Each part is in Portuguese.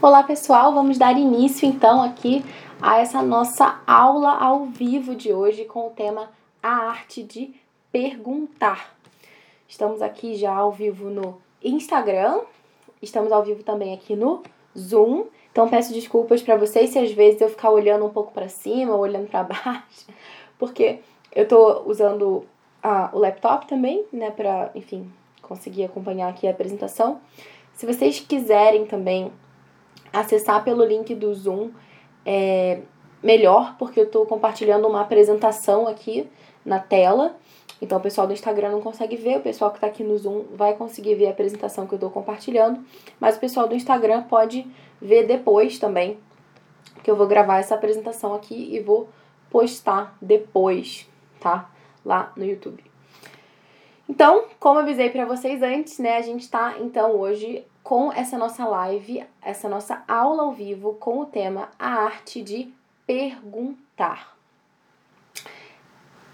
Olá pessoal, vamos dar início então aqui a essa nossa aula ao vivo de hoje com o tema A Arte de Perguntar. Estamos aqui já ao vivo no Instagram, estamos ao vivo também aqui no Zoom. Então peço desculpas para vocês se às vezes eu ficar olhando um pouco para cima olhando para baixo, porque eu estou usando a, o laptop também, né, para, enfim, conseguir acompanhar aqui a apresentação. Se vocês quiserem também acessar pelo link do Zoom é melhor, porque eu estou compartilhando uma apresentação aqui na tela. Então o pessoal do Instagram não consegue ver, o pessoal que está aqui no Zoom vai conseguir ver a apresentação que eu estou compartilhando, mas o pessoal do Instagram pode ver depois também, que eu vou gravar essa apresentação aqui e vou postar depois, tá? Lá no YouTube. Então, como avisei para vocês antes, né, a gente está então hoje com essa nossa live, essa nossa aula ao vivo com o tema A Arte de Perguntar.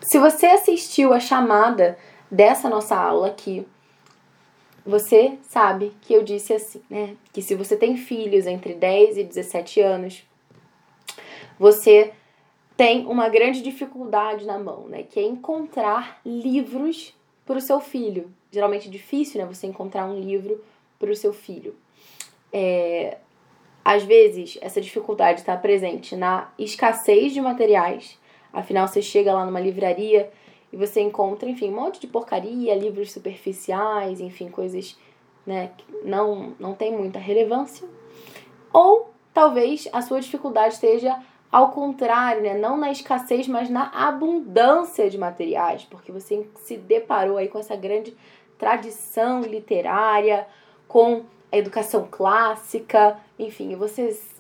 Se você assistiu a chamada dessa nossa aula aqui, você sabe que eu disse assim, né? Que se você tem filhos entre 10 e 17 anos, você tem uma grande dificuldade na mão, né? Que é encontrar livros para o seu filho. Geralmente é difícil, né? Você encontrar um livro para o seu filho. É, às vezes, essa dificuldade está presente na escassez de materiais. Afinal, você chega lá numa livraria e você encontra, enfim, um monte de porcaria, livros superficiais, enfim, coisas né, que não, não tem muita relevância. Ou talvez a sua dificuldade esteja ao contrário, né? não na escassez, mas na abundância de materiais, porque você se deparou aí com essa grande tradição literária, com a educação clássica, enfim, vocês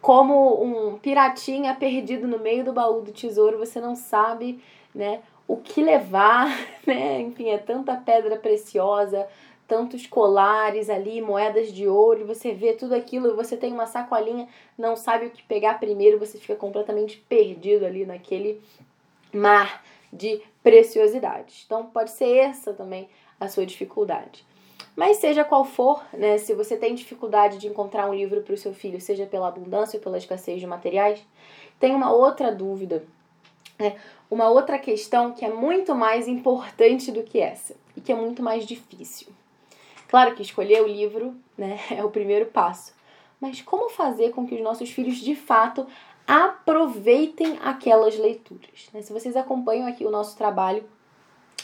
como um piratinha perdido no meio do baú do tesouro, você não sabe, né, o que levar, né? Enfim, é tanta pedra preciosa, tantos colares ali, moedas de ouro, você vê tudo aquilo, você tem uma sacolinha, não sabe o que pegar primeiro, você fica completamente perdido ali naquele mar de preciosidades. Então, pode ser essa também a sua dificuldade. Mas seja qual for, né, se você tem dificuldade de encontrar um livro para o seu filho, seja pela abundância ou pela escassez de materiais, tem uma outra dúvida, né, uma outra questão que é muito mais importante do que essa e que é muito mais difícil. Claro que escolher o livro né, é o primeiro passo, mas como fazer com que os nossos filhos de fato aproveitem aquelas leituras? Né? Se vocês acompanham aqui o nosso trabalho,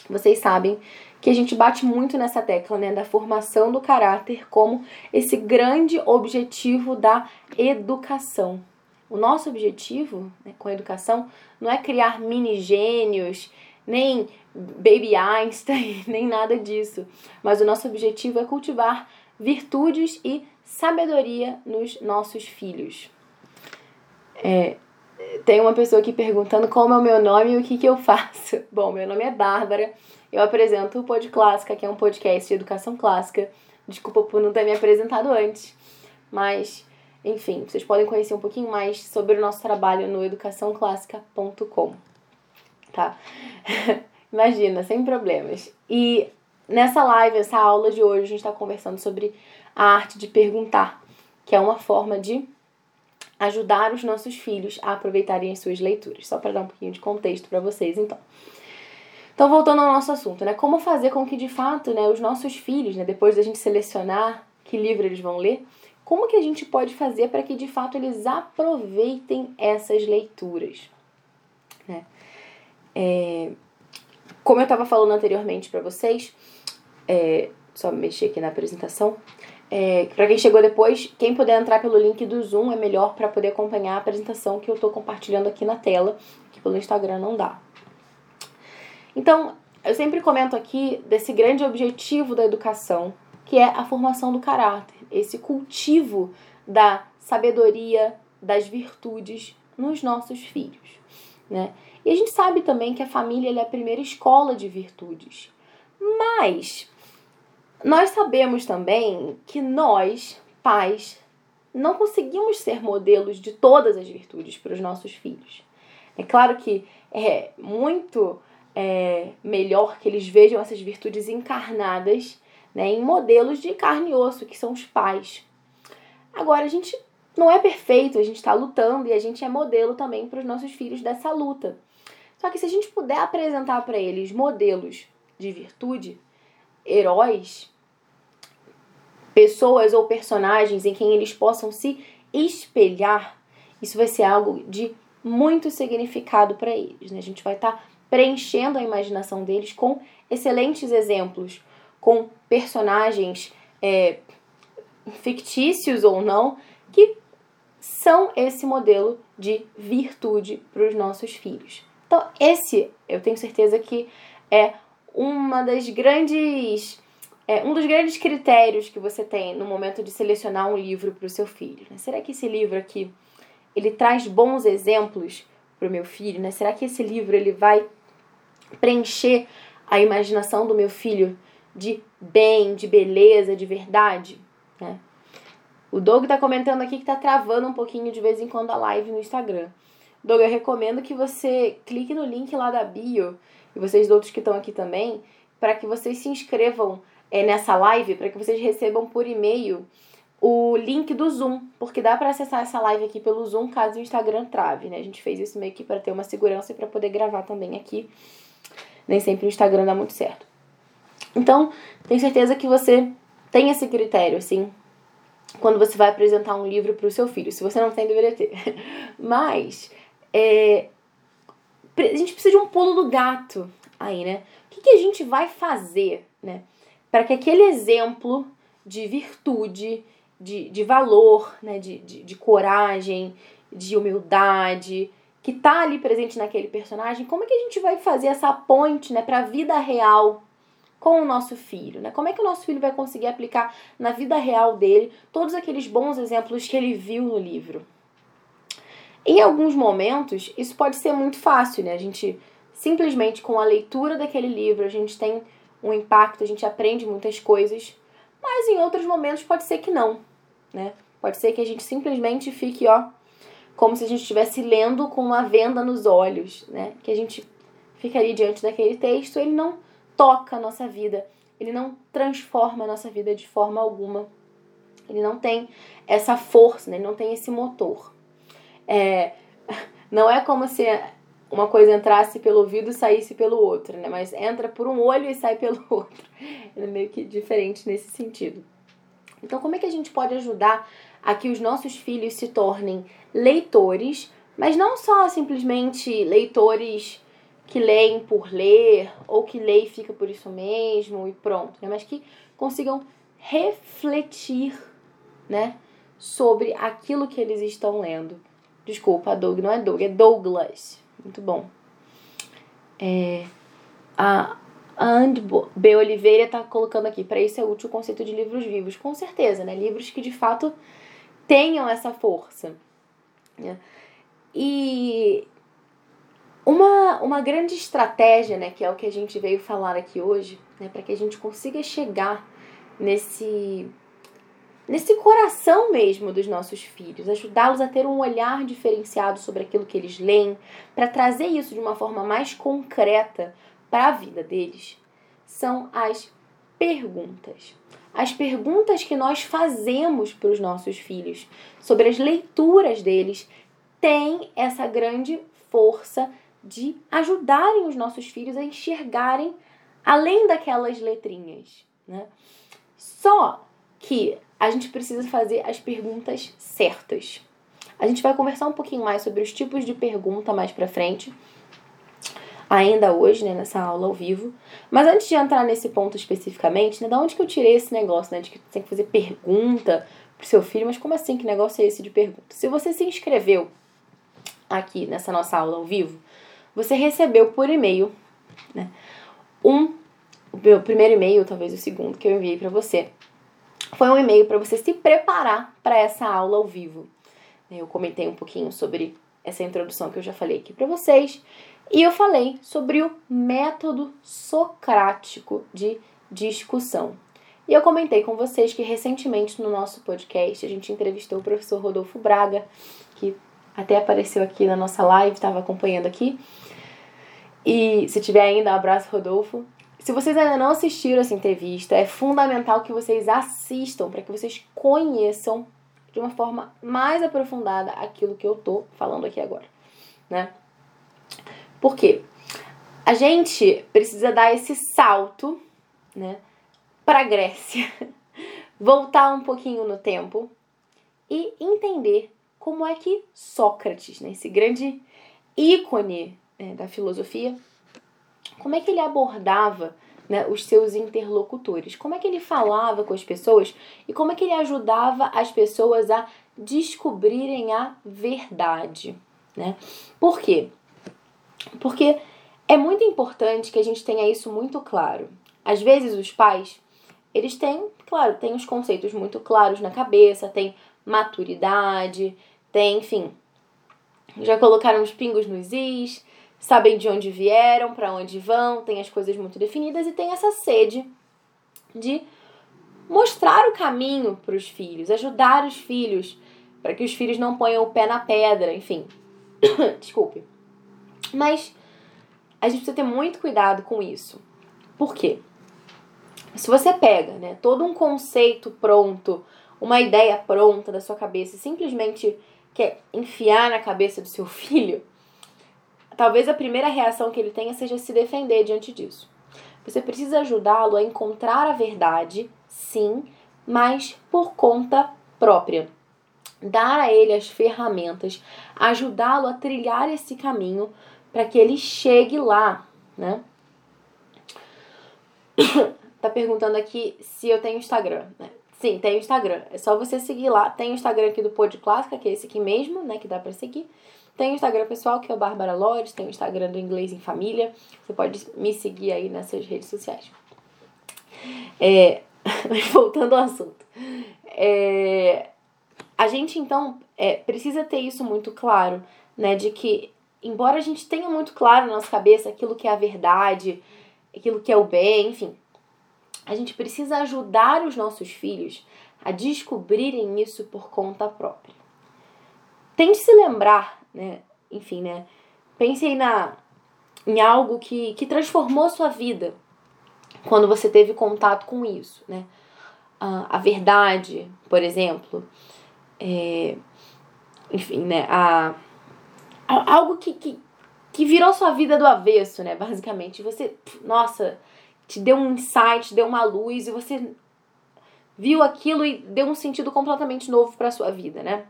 vocês sabem que a gente bate muito nessa tecla, né, da formação do caráter como esse grande objetivo da educação. O nosso objetivo né, com a educação não é criar mini gênios, nem baby Einstein, nem nada disso. Mas o nosso objetivo é cultivar virtudes e sabedoria nos nossos filhos. É, tem uma pessoa aqui perguntando como é o meu nome e o que, que eu faço. Bom, meu nome é Bárbara, eu apresento o Pod Clássica, que é um podcast de educação clássica. Desculpa por não ter me apresentado antes, mas enfim, vocês podem conhecer um pouquinho mais sobre o nosso trabalho no educaçãoclássica.com, tá? Imagina, sem problemas. E nessa live, essa aula de hoje, a gente está conversando sobre a arte de perguntar, que é uma forma de ajudar os nossos filhos a aproveitarem as suas leituras. Só para dar um pouquinho de contexto para vocês, então. Então, voltando ao nosso assunto, né? Como fazer com que, de fato, né, os nossos filhos, né, depois da gente selecionar que livro eles vão ler, como que a gente pode fazer para que, de fato, eles aproveitem essas leituras? Né? É, como eu estava falando anteriormente para vocês, é, só mexer aqui na apresentação, é, para quem chegou depois, quem puder entrar pelo link do Zoom é melhor para poder acompanhar a apresentação que eu estou compartilhando aqui na tela, que pelo Instagram não dá. Então, eu sempre comento aqui desse grande objetivo da educação, que é a formação do caráter, esse cultivo da sabedoria, das virtudes nos nossos filhos, né? E a gente sabe também que a família é a primeira escola de virtudes. Mas nós sabemos também que nós, pais, não conseguimos ser modelos de todas as virtudes para os nossos filhos. É claro que é muito é, melhor que eles vejam essas virtudes encarnadas né, em modelos de carne e osso, que são os pais. Agora, a gente não é perfeito, a gente está lutando e a gente é modelo também para os nossos filhos dessa luta. Só que se a gente puder apresentar para eles modelos de virtude, heróis, pessoas ou personagens em quem eles possam se espelhar, isso vai ser algo de muito significado para eles. Né? A gente vai estar tá preenchendo a imaginação deles com excelentes exemplos, com personagens é, fictícios ou não, que são esse modelo de virtude para os nossos filhos. Então, esse eu tenho certeza que é uma das grandes. É, um dos grandes critérios que você tem no momento de selecionar um livro para o seu filho. Né? Será que esse livro aqui ele traz bons exemplos para o meu filho? Né? Será que esse livro ele vai preencher a imaginação do meu filho de bem, de beleza, de verdade? Né? O Doug está comentando aqui que está travando um pouquinho de vez em quando a live no Instagram. Doug, eu recomendo que você clique no link lá da bio, e vocês outros que estão aqui também, para que vocês se inscrevam é, nessa live, para que vocês recebam por e-mail o link do Zoom, porque dá para acessar essa live aqui pelo Zoom caso o Instagram trave, né? A gente fez isso meio que para ter uma segurança e para poder gravar também aqui. Nem sempre o Instagram dá muito certo. Então, tenho certeza que você tem esse critério, assim, quando você vai apresentar um livro para o seu filho. Se você não tem, deveria ter. Mas é, a gente precisa de um pulo do gato aí, né? O que, que a gente vai fazer, né? Para que aquele exemplo de virtude, de, de valor, né? De, de, de coragem, de humildade, que tá ali presente naquele personagem, como é que a gente vai fazer essa ponte, né, para a vida real com o nosso filho, né? Como é que o nosso filho vai conseguir aplicar na vida real dele todos aqueles bons exemplos que ele viu no livro? Em alguns momentos, isso pode ser muito fácil, né? A gente simplesmente com a leitura daquele livro, a gente tem um impacto, a gente aprende muitas coisas, mas em outros momentos pode ser que não, né? Pode ser que a gente simplesmente fique, ó, como se a gente estivesse lendo com uma venda nos olhos, né? Que a gente fica ali diante daquele texto, ele não toca a nossa vida, ele não transforma a nossa vida de forma alguma. Ele não tem essa força, né? ele não tem esse motor. É, não é como se uma coisa entrasse pelo ouvido e saísse pelo outro, né? Mas entra por um olho e sai pelo outro. É meio que diferente nesse sentido. Então, como é que a gente pode ajudar a que os nossos filhos se tornem leitores, mas não só simplesmente leitores que leem por ler, ou que lê e fica por isso mesmo e pronto, né? mas que consigam refletir né, sobre aquilo que eles estão lendo. Desculpa, Doug não é Doug, é Douglas. Muito bom. É, a And B. Oliveira está colocando aqui, para isso é útil o conceito de livros vivos. Com certeza, né? Livros que de fato tenham essa força. Né? E uma, uma grande estratégia, né, que é o que a gente veio falar aqui hoje, né, para que a gente consiga chegar nesse nesse coração mesmo dos nossos filhos, ajudá-los a ter um olhar diferenciado sobre aquilo que eles leem, para trazer isso de uma forma mais concreta para a vida deles, são as perguntas. As perguntas que nós fazemos para os nossos filhos sobre as leituras deles têm essa grande força de ajudarem os nossos filhos a enxergarem além daquelas letrinhas, né? Só que a gente precisa fazer as perguntas certas. A gente vai conversar um pouquinho mais sobre os tipos de pergunta mais para frente, ainda hoje, né, nessa aula ao vivo. Mas antes de entrar nesse ponto especificamente, né, da onde que eu tirei esse negócio, né, de que tem que fazer pergunta pro seu filho, mas como assim, que negócio é esse de pergunta? Se você se inscreveu aqui nessa nossa aula ao vivo, você recebeu por e-mail, né, um, o meu primeiro e-mail, talvez o segundo que eu enviei para você, foi um e-mail para você se preparar para essa aula ao vivo. Eu comentei um pouquinho sobre essa introdução que eu já falei aqui para vocês e eu falei sobre o método socrático de discussão. E eu comentei com vocês que recentemente no nosso podcast a gente entrevistou o professor Rodolfo Braga, que até apareceu aqui na nossa live, estava acompanhando aqui. E se tiver ainda, um abraço, Rodolfo. Se vocês ainda não assistiram essa entrevista, é fundamental que vocês assistam para que vocês conheçam de uma forma mais aprofundada aquilo que eu tô falando aqui agora, né? Por quê? A gente precisa dar esse salto, né, para Grécia, voltar um pouquinho no tempo e entender como é que Sócrates, né, esse grande ícone né, da filosofia, como é que ele abordava né, os seus interlocutores, como é que ele falava com as pessoas e como é que ele ajudava as pessoas a descobrirem a verdade. Né? Por quê? Porque é muito importante que a gente tenha isso muito claro. Às vezes os pais, eles têm, claro, têm os conceitos muito claros na cabeça, têm maturidade, têm, enfim, já colocaram os pingos nos is, sabem de onde vieram, para onde vão, têm as coisas muito definidas e têm essa sede de mostrar o caminho para os filhos, ajudar os filhos, para que os filhos não ponham o pé na pedra, enfim. Desculpe. Mas a gente precisa ter muito cuidado com isso. Por quê? Se você pega né, todo um conceito pronto, uma ideia pronta da sua cabeça e simplesmente quer enfiar na cabeça do seu filho, talvez a primeira reação que ele tenha seja se defender diante disso. Você precisa ajudá-lo a encontrar a verdade, sim, mas por conta própria. Dar a ele as ferramentas, ajudá-lo a trilhar esse caminho para que ele chegue lá, né? tá perguntando aqui se eu tenho Instagram, né? Sim, tenho Instagram. É só você seguir lá. Tem o Instagram aqui do Pod Clássica, que é esse aqui mesmo, né? Que dá pra seguir. Tem o Instagram pessoal, que é o Bárbara Lores. Tem o Instagram do Inglês em Família. Você pode me seguir aí nessas redes sociais. É... Mas voltando ao assunto. É... A gente, então, é, precisa ter isso muito claro, né? De que embora a gente tenha muito claro na nossa cabeça aquilo que é a verdade, aquilo que é o bem, enfim, a gente precisa ajudar os nossos filhos a descobrirem isso por conta própria. Tente se lembrar, né? Enfim, né? Pense aí na, em algo que, que transformou sua vida quando você teve contato com isso, né? a verdade, por exemplo, é, enfim, né? A, algo que, que, que virou sua vida do avesso, né? Basicamente. Você, nossa, te deu um insight, deu uma luz e você viu aquilo e deu um sentido completamente novo para sua vida, né?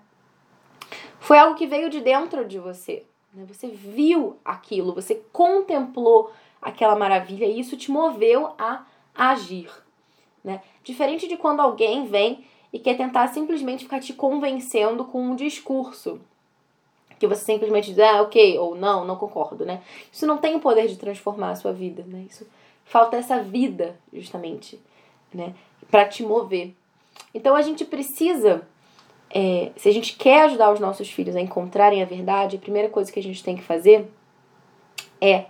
Foi algo que veio de dentro de você. Né? Você viu aquilo, você contemplou aquela maravilha e isso te moveu a agir. Né? Diferente de quando alguém vem e quer tentar simplesmente ficar te convencendo com um discurso que você simplesmente diz, ah, ok, ou não, não concordo, né? Isso não tem o poder de transformar a sua vida, né? Isso falta essa vida, justamente, né? Para te mover. Então a gente precisa, é, se a gente quer ajudar os nossos filhos a encontrarem a verdade, a primeira coisa que a gente tem que fazer é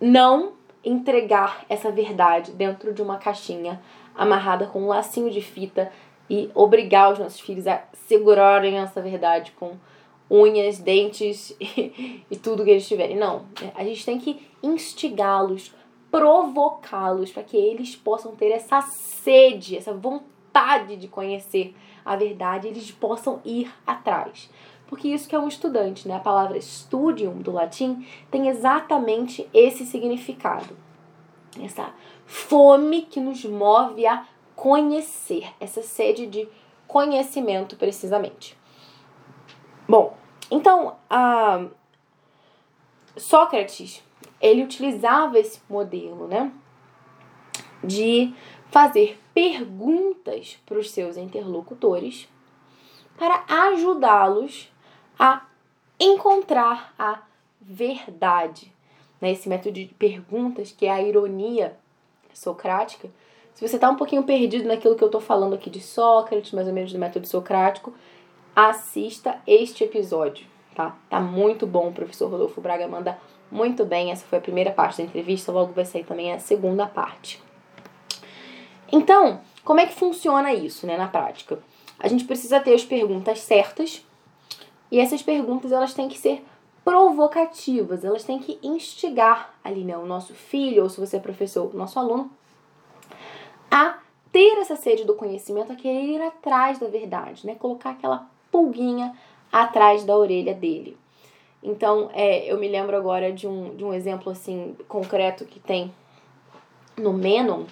não entregar essa verdade dentro de uma caixinha amarrada com um lacinho de fita e obrigar os nossos filhos a segurarem essa verdade com unhas, dentes e, e tudo que eles tiverem. Não, a gente tem que instigá-los, provocá-los para que eles possam ter essa sede, essa vontade de conhecer a verdade, eles possam ir atrás. Porque isso que é um estudante, né? A palavra studium do latim tem exatamente esse significado. Essa fome que nos move a conhecer, essa sede de conhecimento precisamente. Bom, então, a Sócrates, ele utilizava esse modelo, né? De fazer perguntas para os seus interlocutores para ajudá-los a encontrar a verdade. Né? Esse método de perguntas, que é a ironia socrática. Se você está um pouquinho perdido naquilo que eu estou falando aqui de Sócrates, mais ou menos do método socrático, assista este episódio, tá? Tá muito bom, o professor Rodolfo Braga manda muito bem. Essa foi a primeira parte da entrevista, logo vai sair também a segunda parte. Então, como é que funciona isso, né, na prática? A gente precisa ter as perguntas certas e essas perguntas elas têm que ser provocativas, elas têm que instigar ali, né, o nosso filho ou se você é professor, o nosso aluno a ter essa sede do conhecimento, a querer ir atrás da verdade, né? Colocar aquela pulguinha atrás da orelha dele. Então, é, eu me lembro agora de um, de um exemplo assim concreto que tem no Menon,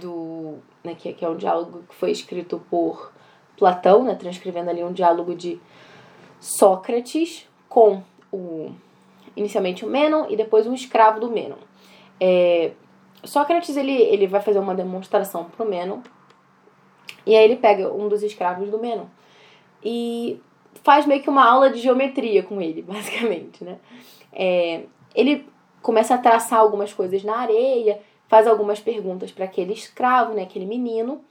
do, né, que, que é um diálogo que foi escrito por Platão, né, transcrevendo ali um diálogo de Sócrates com o inicialmente o Menon e depois um escravo do Menon. É, Sócrates ele, ele vai fazer uma demonstração pro Menon e aí ele pega um dos escravos do Menon e faz meio que uma aula de geometria com ele, basicamente, né? É, ele começa a traçar algumas coisas na areia, faz algumas perguntas para aquele escravo, né, aquele menino,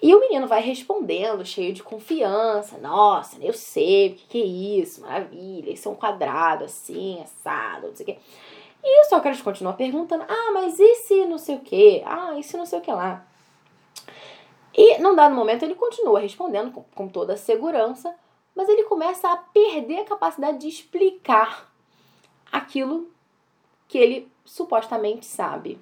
e o menino vai respondendo, cheio de confiança. Nossa, eu sei o que, que é isso, maravilha, isso é um quadrado assim, assado, não sei o quê. E o Sócrates continua perguntando: ah, mas e se não sei o quê? Ah, e se não sei o que lá? E num dado momento ele continua respondendo com, com toda a segurança, mas ele começa a perder a capacidade de explicar aquilo que ele supostamente sabe.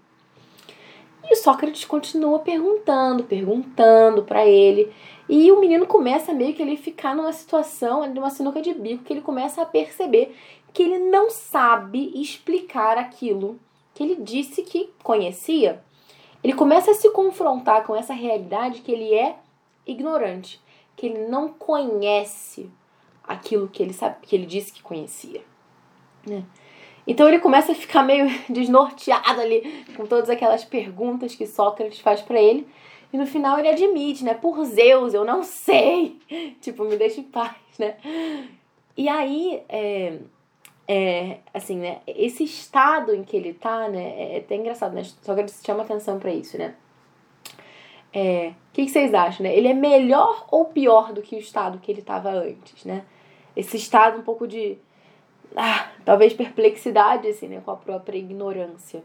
E Sócrates continua perguntando, perguntando para ele. E o menino começa meio que ele ficar numa situação, numa sinuca de bico, que ele começa a perceber que ele não sabe explicar aquilo que ele disse que conhecia. Ele começa a se confrontar com essa realidade que ele é ignorante, que ele não conhece aquilo que ele sabe, que ele disse que conhecia. Né? Então ele começa a ficar meio desnorteado ali com todas aquelas perguntas que Sócrates faz para ele. E no final ele admite, né? Por Zeus, eu não sei. Tipo, me deixa em paz, né? E aí, é, é, assim, né? Esse estado em que ele tá, né? É, é até engraçado, né? Sócrates chama atenção para isso, né? É, o que, que vocês acham, né? Ele é melhor ou pior do que o estado que ele estava antes, né? Esse estado um pouco de ah, talvez perplexidade assim, né, com a própria ignorância.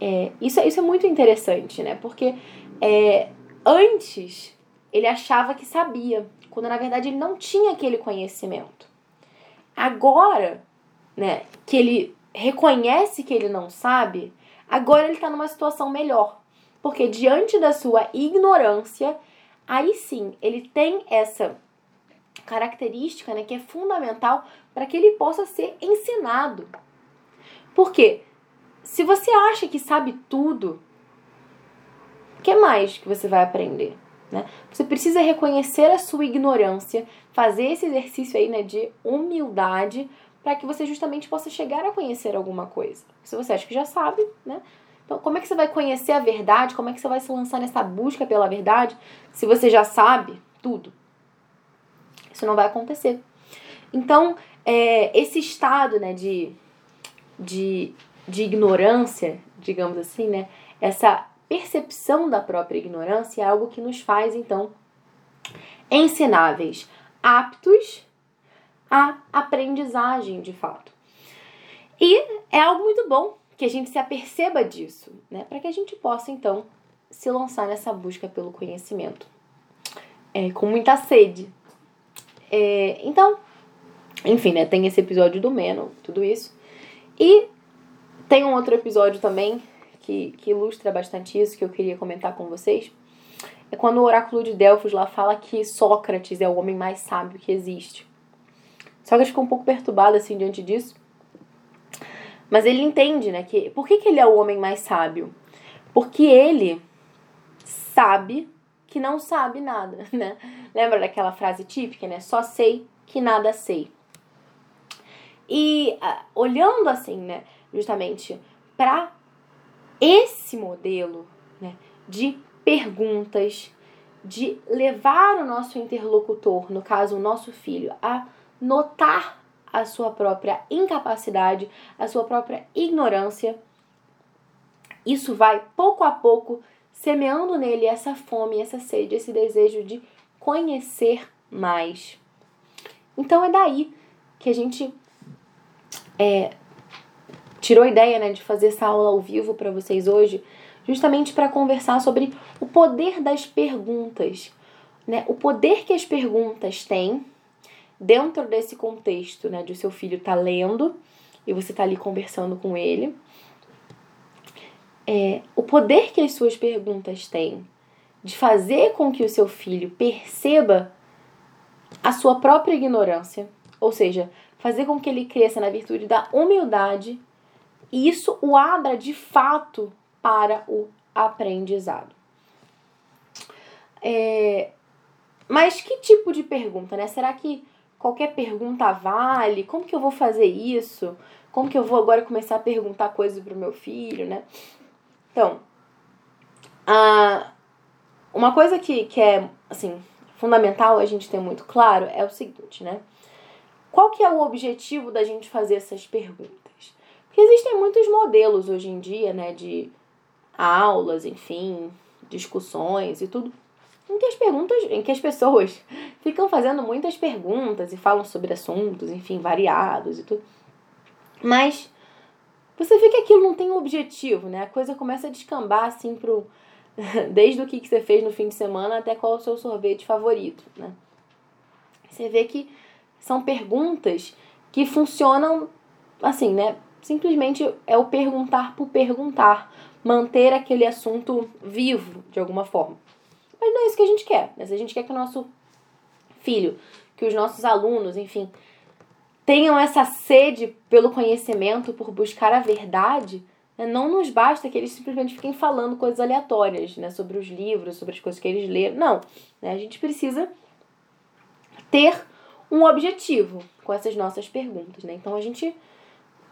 É, isso, isso é muito interessante, né? Porque é, antes ele achava que sabia, quando na verdade ele não tinha aquele conhecimento. Agora, né, que ele reconhece que ele não sabe, agora ele está numa situação melhor. Porque diante da sua ignorância, aí sim ele tem essa característica né, que é fundamental para que ele possa ser ensinado. Porque se você acha que sabe tudo, o que mais que você vai aprender? Né? Você precisa reconhecer a sua ignorância, fazer esse exercício aí né, de humildade para que você justamente possa chegar a conhecer alguma coisa. Se você acha que já sabe, né? Então, como é que você vai conhecer a verdade? Como é que você vai se lançar nessa busca pela verdade se você já sabe tudo? Isso não vai acontecer. Então, é, esse estado né, de, de, de ignorância, digamos assim, né, essa percepção da própria ignorância é algo que nos faz, então, ensináveis, aptos à aprendizagem de fato. E é algo muito bom que a gente se aperceba disso, né, para que a gente possa, então, se lançar nessa busca pelo conhecimento. É, com muita sede, é, então, enfim, né? Tem esse episódio do Meno, tudo isso. E tem um outro episódio também que, que ilustra bastante isso, que eu queria comentar com vocês. É quando o oráculo de Delfos lá fala que Sócrates é o homem mais sábio que existe. Sócrates ficou um pouco perturbado assim diante disso. Mas ele entende, né, que por que, que ele é o homem mais sábio? Porque ele sabe que não sabe nada, né? Lembra daquela frase típica, né? Só sei que nada sei. E uh, olhando assim, né, justamente para esse modelo, né, de perguntas, de levar o nosso interlocutor, no caso o nosso filho, a notar a sua própria incapacidade, a sua própria ignorância, isso vai pouco a pouco semeando nele essa fome, essa sede, esse desejo de conhecer mais. Então é daí que a gente é, tirou a ideia né, de fazer essa aula ao vivo para vocês hoje, justamente para conversar sobre o poder das perguntas, né? O poder que as perguntas têm dentro desse contexto, né, de seu filho tá lendo e você tá ali conversando com ele é, o poder que as suas perguntas têm de fazer com que o seu filho perceba a sua própria ignorância, ou seja, fazer com que ele cresça na virtude da humildade, e isso o abra de fato para o aprendizado. É, mas que tipo de pergunta, né? Será que qualquer pergunta vale? Como que eu vou fazer isso? Como que eu vou agora começar a perguntar coisas para o meu filho, né? Então, a, uma coisa que, que é, assim, fundamental a gente ter muito claro é o seguinte, né? Qual que é o objetivo da gente fazer essas perguntas? Porque existem muitos modelos hoje em dia, né, de aulas, enfim, discussões e tudo, em que as perguntas, em que as pessoas ficam fazendo muitas perguntas e falam sobre assuntos, enfim, variados e tudo. Mas você vê que aquilo não tem um objetivo, né? A coisa começa a descambar assim pro desde o que, você fez no fim de semana até qual é o seu sorvete favorito, né? Você vê que são perguntas que funcionam assim, né? Simplesmente é o perguntar por perguntar, manter aquele assunto vivo de alguma forma. Mas não é isso que a gente quer. Mas a gente quer que o nosso filho, que os nossos alunos, enfim, tenham essa sede pelo conhecimento, por buscar a verdade. Né? Não nos basta que eles simplesmente fiquem falando coisas aleatórias né? sobre os livros, sobre as coisas que eles leram. Não. Né? A gente precisa ter um objetivo com essas nossas perguntas. Né? Então a gente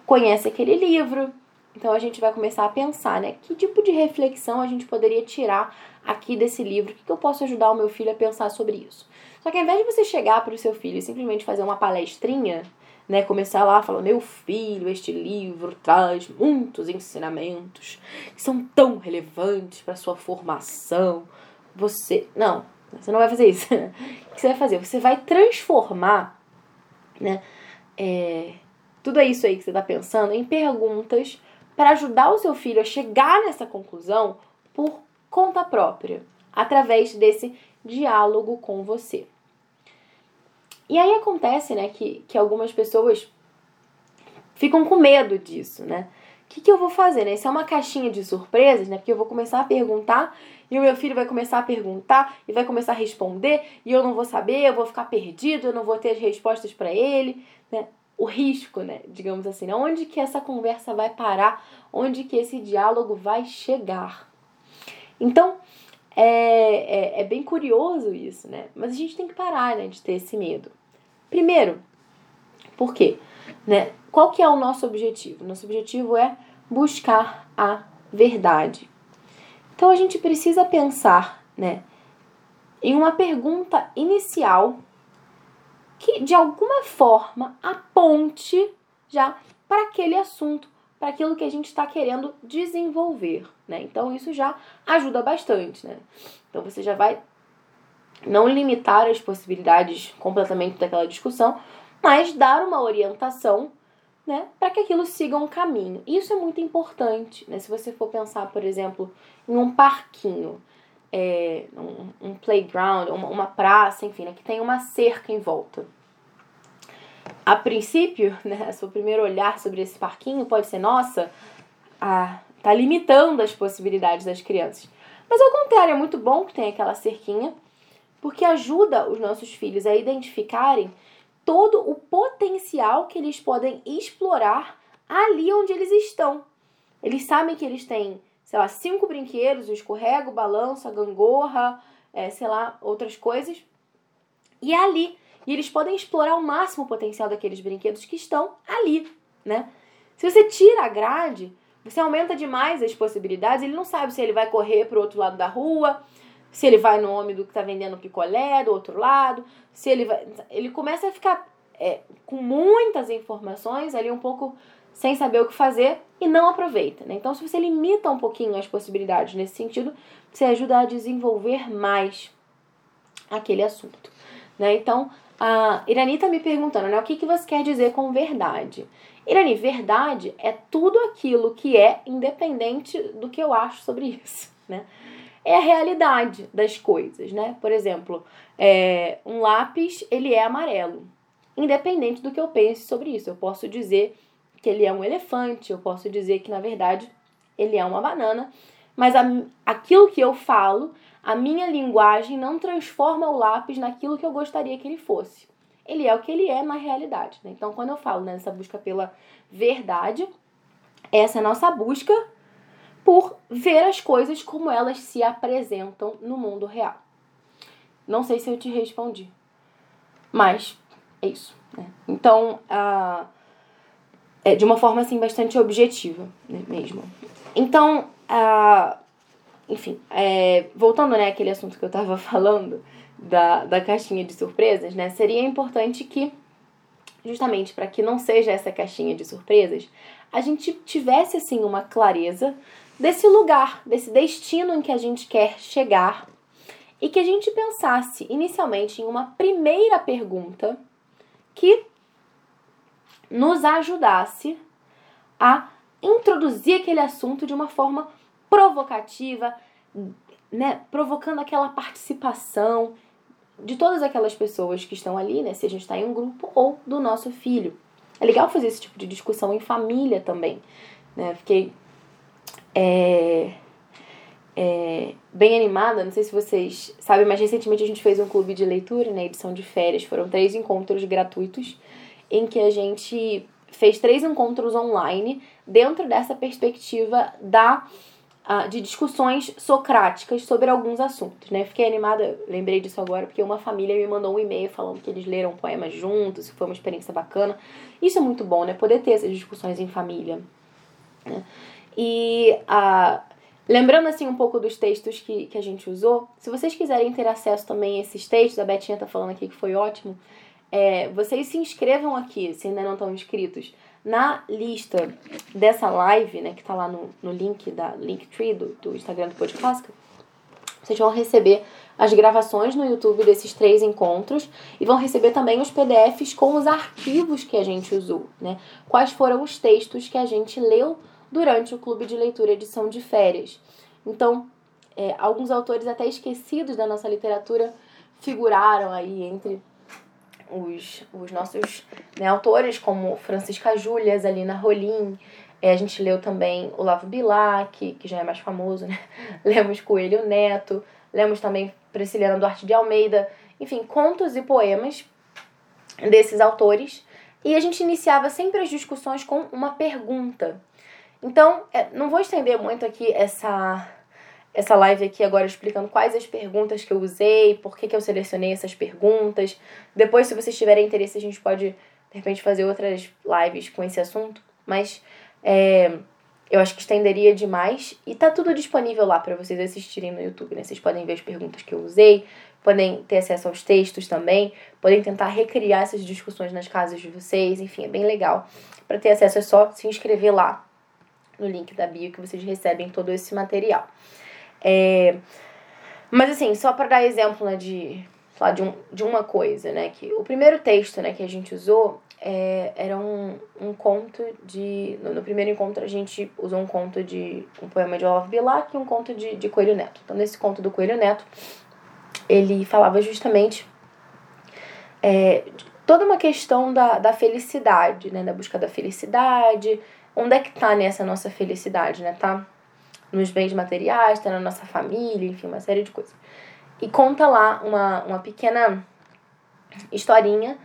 conhece aquele livro, então a gente vai começar a pensar, né? Que tipo de reflexão a gente poderia tirar aqui desse livro? O que, eu posso ajudar o meu filho a pensar sobre isso? Só que ao invés de você chegar para o seu filho e simplesmente fazer uma palestrinha, né? Começar lá falando, meu filho, este livro traz muitos ensinamentos que são tão relevantes para sua formação. Você. Não, você não vai fazer isso. o que você vai fazer? Você vai transformar, né? É, tudo isso aí que você está pensando em perguntas para ajudar o seu filho a chegar nessa conclusão por conta própria, através desse diálogo com você. E aí acontece, né, que, que algumas pessoas ficam com medo disso, né? O que, que eu vou fazer, né? Isso é uma caixinha de surpresas, né? Porque eu vou começar a perguntar e o meu filho vai começar a perguntar e vai começar a responder e eu não vou saber, eu vou ficar perdido, eu não vou ter as respostas para ele, né? o risco, né? Digamos assim, né? onde que essa conversa vai parar, onde que esse diálogo vai chegar. Então, é, é, é, bem curioso isso, né? Mas a gente tem que parar né, de ter esse medo. Primeiro, por quê? Né? Qual que é o nosso objetivo? Nosso objetivo é buscar a verdade. Então a gente precisa pensar, né, em uma pergunta inicial que de alguma forma aponte já para aquele assunto, para aquilo que a gente está querendo desenvolver, né? Então isso já ajuda bastante, né? Então você já vai não limitar as possibilidades completamente daquela discussão, mas dar uma orientação, né, para que aquilo siga um caminho. Isso é muito importante, né? Se você for pensar, por exemplo, em um parquinho, é, um, um, playground, uma, uma praça, enfim, né, que tem uma cerca em volta. A princípio, né, seu primeiro olhar sobre esse parquinho pode ser, nossa, ah, tá limitando as possibilidades das crianças. Mas ao contrário, é muito bom que tenha aquela cerquinha, porque ajuda os nossos filhos a identificarem todo o potencial que eles podem explorar ali onde eles estão. Eles sabem que eles têm sei lá, cinco brinquedos, o escorrego, o balanço, a gangorra, é, sei lá, outras coisas. E é ali. E eles podem explorar ao máximo o potencial daqueles brinquedos que estão ali, né? Se você tira a grade, você aumenta demais as possibilidades. Ele não sabe se ele vai correr para o outro lado da rua, se ele vai no homem do que está vendendo picolé do outro lado, se ele vai. Ele começa a ficar é, com muitas informações ali um pouco sem saber o que fazer e não aproveita. Né? Então, se você limita um pouquinho as possibilidades nesse sentido, você ajuda a desenvolver mais aquele assunto. Né? Então, a Irani está me perguntando né, o que, que você quer dizer com verdade. Irani, verdade é tudo aquilo que é independente do que eu acho sobre isso. Né? É a realidade das coisas. Né? Por exemplo, é, um lápis ele é amarelo. Independente do que eu pense sobre isso. Eu posso dizer que ele é um elefante, eu posso dizer que na verdade ele é uma banana, mas a, aquilo que eu falo, a minha linguagem não transforma o lápis naquilo que eu gostaria que ele fosse. Ele é o que ele é na realidade. Né? Então, quando eu falo nessa busca pela verdade, essa é a nossa busca por ver as coisas como elas se apresentam no mundo real. Não sei se eu te respondi, mas é isso. Né? Então, uh, é de uma forma assim bastante objetiva né, mesmo. Então, uh, enfim, é, voltando né aquele assunto que eu estava falando da, da caixinha de surpresas, né? Seria importante que justamente para que não seja essa caixinha de surpresas, a gente tivesse assim uma clareza desse lugar, desse destino em que a gente quer chegar e que a gente pensasse inicialmente em uma primeira pergunta que nos ajudasse a introduzir aquele assunto de uma forma provocativa, né, provocando aquela participação de todas aquelas pessoas que estão ali, né, se a gente está em um grupo ou do nosso filho. É legal fazer esse tipo de discussão em família também, né? Fiquei é, é, bem animada. Não sei se vocês sabem, mas recentemente a gente fez um clube de leitura, né? Edição de férias. Foram três encontros gratuitos em que a gente fez três encontros online dentro dessa perspectiva da de discussões socráticas sobre alguns assuntos, né? Fiquei animada, lembrei disso agora, porque uma família me mandou um e-mail falando que eles leram poemas juntos, foi uma experiência bacana. Isso é muito bom, né? Poder ter essas discussões em família. Né? E a. Uh, Lembrando assim um pouco dos textos que, que a gente usou, se vocês quiserem ter acesso também a esses textos, a Betinha tá falando aqui que foi ótimo, é, vocês se inscrevam aqui, se ainda não estão inscritos, na lista dessa live, né, que tá lá no, no link da Linktree do, do Instagram do Podcast, vocês vão receber as gravações no YouTube desses três encontros e vão receber também os PDFs com os arquivos que a gente usou, né? Quais foram os textos que a gente leu durante o clube de leitura edição de férias. Então, é, alguns autores até esquecidos da nossa literatura figuraram aí entre os, os nossos né, autores, como Francisca Júlia, Zalina Rolim. É, a gente leu também Olavo Bilac, que, já é mais famoso, né? Lemos Coelho Neto, lemos também Prisciliana Duarte de Almeida. Enfim, contos e poemas desses autores. E a gente iniciava sempre as discussões com uma pergunta. Então, é, não vou estender muito aqui essa, essa live aqui agora explicando quais as perguntas que eu usei, por que, que eu selecionei essas perguntas. Depois, se vocês tiverem interesse, a gente pode, de repente, fazer outras lives com esse assunto. Mas é, eu acho que estenderia demais. E tá tudo disponível lá para vocês assistirem no YouTube, né? Vocês podem ver as perguntas que eu usei, podem ter acesso aos textos também, podem tentar recriar essas discussões nas casas de vocês. Enfim, é bem legal. Para ter acesso é só se inscrever lá no link da bio que vocês recebem todo esse material. É, mas assim, só para dar exemplo né, de, falar de, um, de uma coisa, né? Que o primeiro texto né, que a gente usou é, era um, um conto de. No, no, primeiro encontro a gente usou um conto de. um poema de Olavo Bilac e um conto de, de Coelho Neto. Então, nesse conto do Coelho Neto, ele falava justamente é, toda uma questão da, da felicidade, né? Da busca da felicidade, onde é que tá nessa nossa felicidade, né? Tá nos bens materiais, tá na nossa família, enfim, uma série de coisas. E conta lá uma, uma pequena historinha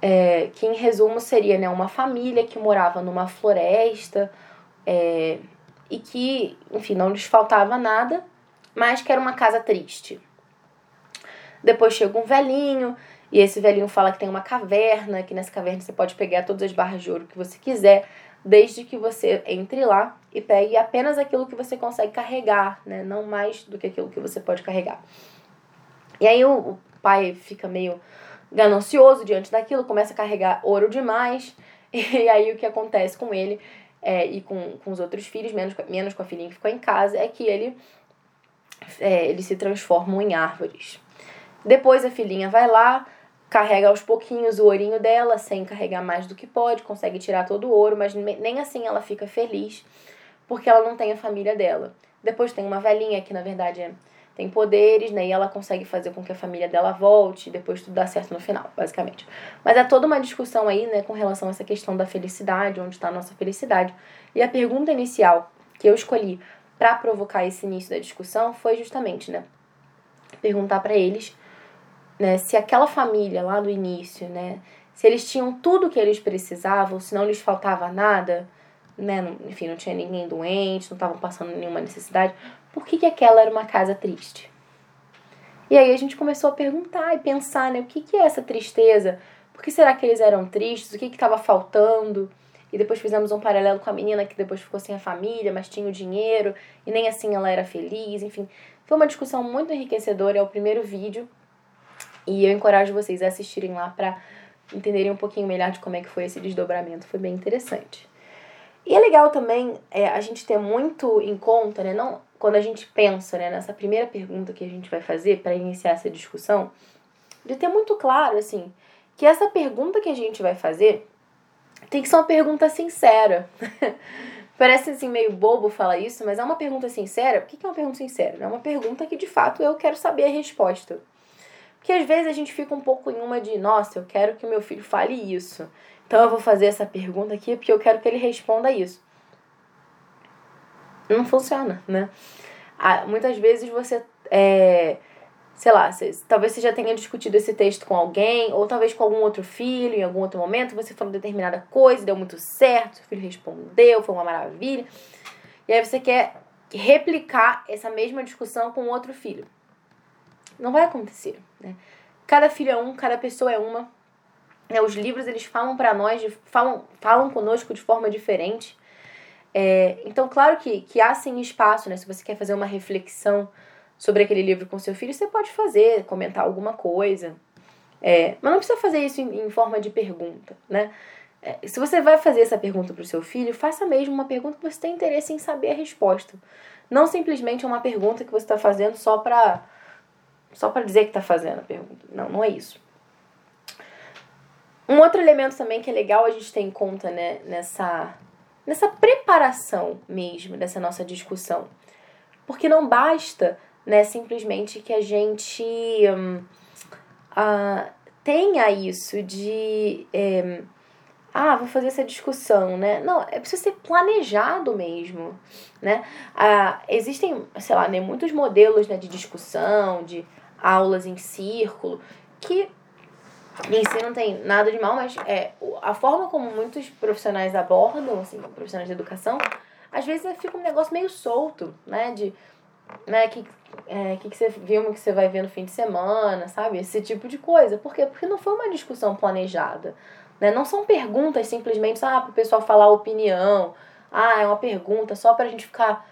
é, que, em resumo, seria né, uma família que morava numa floresta é, e que, enfim, não lhes faltava nada, mas que era uma casa triste. Depois chega um velhinho e esse velhinho fala que tem uma caverna, que nessa caverna você pode pegar todas as barras de ouro que você quiser desde que você entre lá e pegue apenas aquilo que você consegue carregar, né? Não mais do que aquilo que você pode carregar. E aí o, o pai fica meio ganancioso diante daquilo, começa a carregar ouro demais, e aí o que acontece com ele é, e com, com os outros filhos, menos, menos com a filhinha que ficou em casa, é que ele, é, eles se transformam em árvores. Depois a filhinha vai lá, carrega aos pouquinhos o ourinho dela, sem carregar mais do que pode, consegue tirar todo o ouro, mas nem assim ela fica feliz, porque ela não tem a família dela. Depois tem uma velhinha que, na verdade, é, tem poderes, né? E ela consegue fazer com que a família dela volte, e depois tudo dá certo no final, basicamente. Mas é toda uma discussão aí, né, com relação a essa questão da felicidade, onde está a nossa felicidade. E a pergunta inicial que eu escolhi para provocar esse início da discussão foi justamente, né? perguntar para eles, né, se aquela família lá do início, né, se eles tinham tudo que eles precisavam, se não lhes faltava nada, né, enfim, não tinha ninguém doente, não estavam passando nenhuma necessidade, por que, que aquela era uma casa triste? E aí a gente começou a perguntar e pensar, né, o que, que é essa tristeza? Por que será que eles eram tristes? O que estava faltando? E depois fizemos um paralelo com a menina que depois ficou sem a família, mas tinha o dinheiro, e nem assim ela era feliz, enfim. Foi uma discussão muito enriquecedora, é o primeiro vídeo. E eu encorajo vocês a assistirem lá para entenderem um pouquinho melhor de como é que foi esse desdobramento. Foi bem interessante. E é legal também é, a gente ter muito em conta, né? Não, quando a gente pensa né, nessa primeira pergunta que a gente vai fazer para iniciar essa discussão, de ter muito claro, assim, que essa pergunta que a gente vai fazer tem que ser uma pergunta sincera. Parece assim meio bobo falar isso, mas é uma pergunta sincera. O que é uma pergunta sincera? É uma pergunta que de fato eu quero saber a resposta. Porque às vezes a gente fica um pouco em uma de, nossa, eu quero que o meu filho fale isso. Então eu vou fazer essa pergunta aqui porque eu quero que ele responda isso. Não funciona, né? Ah, muitas vezes você é, sei lá, talvez você já tenha discutido esse texto com alguém, ou talvez com algum outro filho, em algum outro momento, você falou determinada coisa, deu muito certo, seu filho respondeu, foi uma maravilha. E aí você quer replicar essa mesma discussão com outro filho. Não vai acontecer, né? Cada filho é um, cada pessoa é uma. Né? Os livros, eles falam para nós, falam, falam conosco de forma diferente. É, então, claro que, que há sim espaço, né? Se você quer fazer uma reflexão sobre aquele livro com seu filho, você pode fazer, comentar alguma coisa. É, mas não precisa fazer isso em, em forma de pergunta, né? É, se você vai fazer essa pergunta para o seu filho, faça mesmo uma pergunta que você tem interesse em saber a resposta. Não simplesmente uma pergunta que você está fazendo só para só para dizer que está fazendo a pergunta. Não, não é isso. Um outro elemento também que é legal a gente ter em conta né, nessa, nessa preparação mesmo dessa nossa discussão. Porque não basta né? Simplesmente que a gente um, uh, tenha isso de. Um, ah, vou fazer essa discussão, né? Não, é preciso ser planejado mesmo, né? Ah, existem, sei lá, né, muitos modelos né, de discussão, de aulas em círculo, que em si não tem nada de mal, mas é, a forma como muitos profissionais abordam, assim, profissionais de educação, às vezes fica um negócio meio solto, né? De né, que, é, que, que você viu que você vai ver no fim de semana, sabe? Esse tipo de coisa. Por quê? Porque não foi uma discussão planejada. Né? Não são perguntas simplesmente ah, para o pessoal falar opinião. Ah, é uma pergunta só para a gente ficar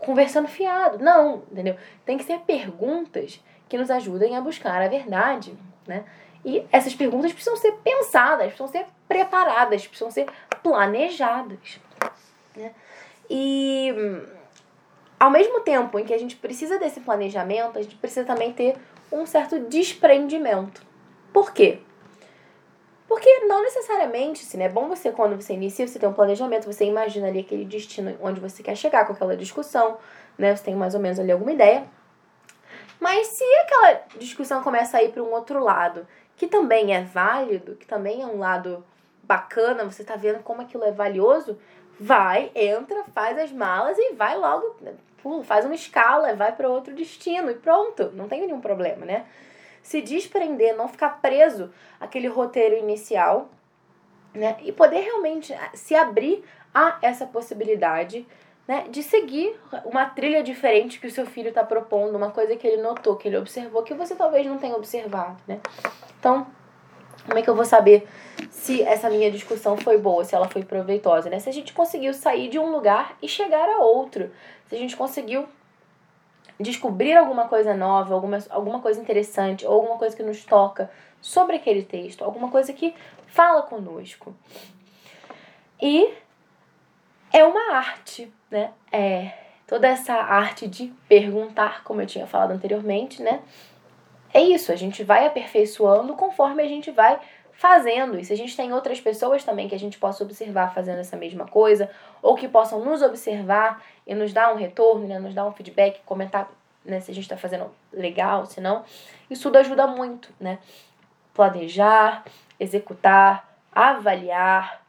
conversando fiado. Não, entendeu? Tem que ser perguntas que nos ajudem a buscar a verdade, né? E essas perguntas precisam ser pensadas, precisam ser preparadas, precisam ser planejadas, né? E ao mesmo tempo em que a gente precisa desse planejamento, a gente precisa também ter um certo desprendimento. Por quê? Porque não necessariamente, assim, né? É bom você, quando você inicia, você tem um planejamento, você imagina ali aquele destino onde você quer chegar com aquela discussão, né? Você tem mais ou menos ali alguma ideia. Mas se aquela discussão começa a ir para um outro lado, que também é válido, que também é um lado bacana, você tá vendo como aquilo é valioso, vai, entra, faz as malas e vai logo pula, faz uma escala, vai para outro destino e pronto, não tem nenhum problema, né? Se desprender, não ficar preso àquele roteiro inicial, né? E poder realmente ah, se abrir a essa possibilidade, né? De seguir uma trilha diferente que o seu filho está propondo, uma coisa que ele notou, que ele observou, que você talvez não tenha observado, né? Então, como é que eu vou saber se essa minha discussão foi boa, se ela foi proveitosa, né? Se a gente conseguiu sair de um lugar e chegar a outro, se a gente conseguiu descobrir alguma coisa nova, alguma, alguma coisa interessante, ou alguma coisa que nos toca sobre aquele texto, alguma coisa que fala conosco. E é uma arte, né? É toda essa arte de perguntar, como eu tinha falado anteriormente, né? É isso, a gente vai aperfeiçoando conforme a gente vai fazendo. E se a gente tem outras pessoas também que a gente possa observar fazendo essa mesma coisa, ou que possam nos observar e nos dar um retorno, né, nos dar um feedback, comentar né, se a gente está fazendo legal, se não, isso tudo ajuda muito, né? Planejar, executar, avaliar,